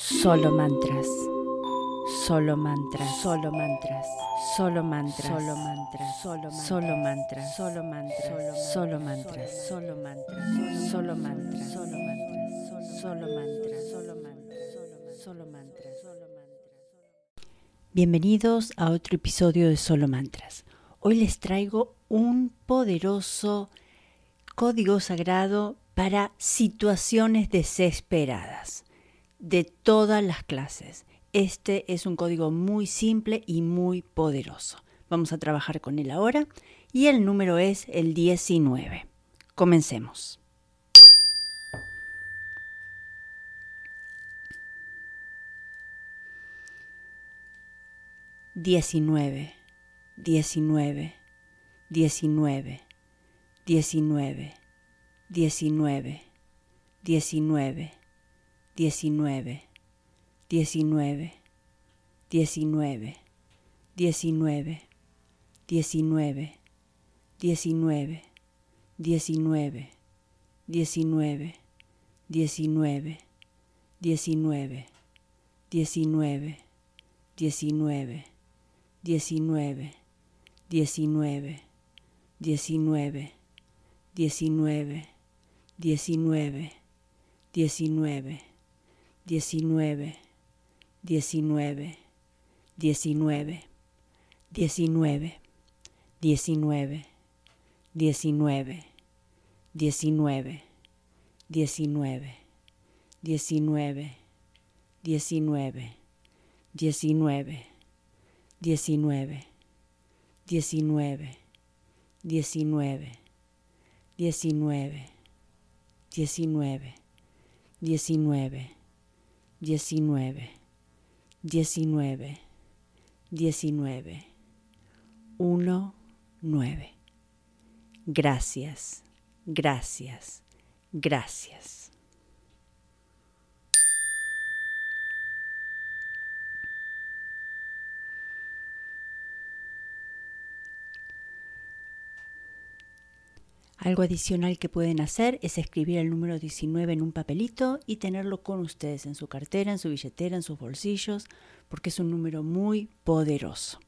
Solo mantras. Solo mantras. Solo mantras. Solo mantras. Solo mantras. Solo mantras. Solo mantras. Solo mantras. Solo mantras. Solo mantras. Solo mantras. Solo mantras. Solo mantras. Solo mantras. Solo mantras. Bienvenidos a otro episodio de Solo Mantras. Hoy les traigo un poderoso código sagrado para situaciones desesperadas de todas las clases. Este es un código muy simple y muy poderoso. Vamos a trabajar con él ahora y el número es el 19. Comencemos. Diecinueve, diecinueve, diecinueve, diecinueve, diecinueve, diecinueve 19, 19, 19, 19, 19, 19, 19, 19, 19, 19, 19, 19, 19, 19, 19, 19, 19, 19, 19, 19, 19, 19, 19, 19, 19, 19, 19, 19, 19, 19, 19, 19, 19, 19, 19, 19, 19, 19, 1, 9. Gracias, gracias, gracias. Algo adicional que pueden hacer es escribir el número 19 en un papelito y tenerlo con ustedes en su cartera, en su billetera, en sus bolsillos, porque es un número muy poderoso.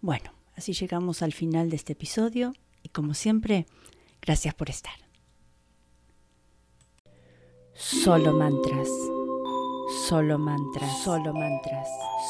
Bueno, así llegamos al final de este episodio y como siempre, gracias por estar. Solo mantras. Solo mantras, solo mantras,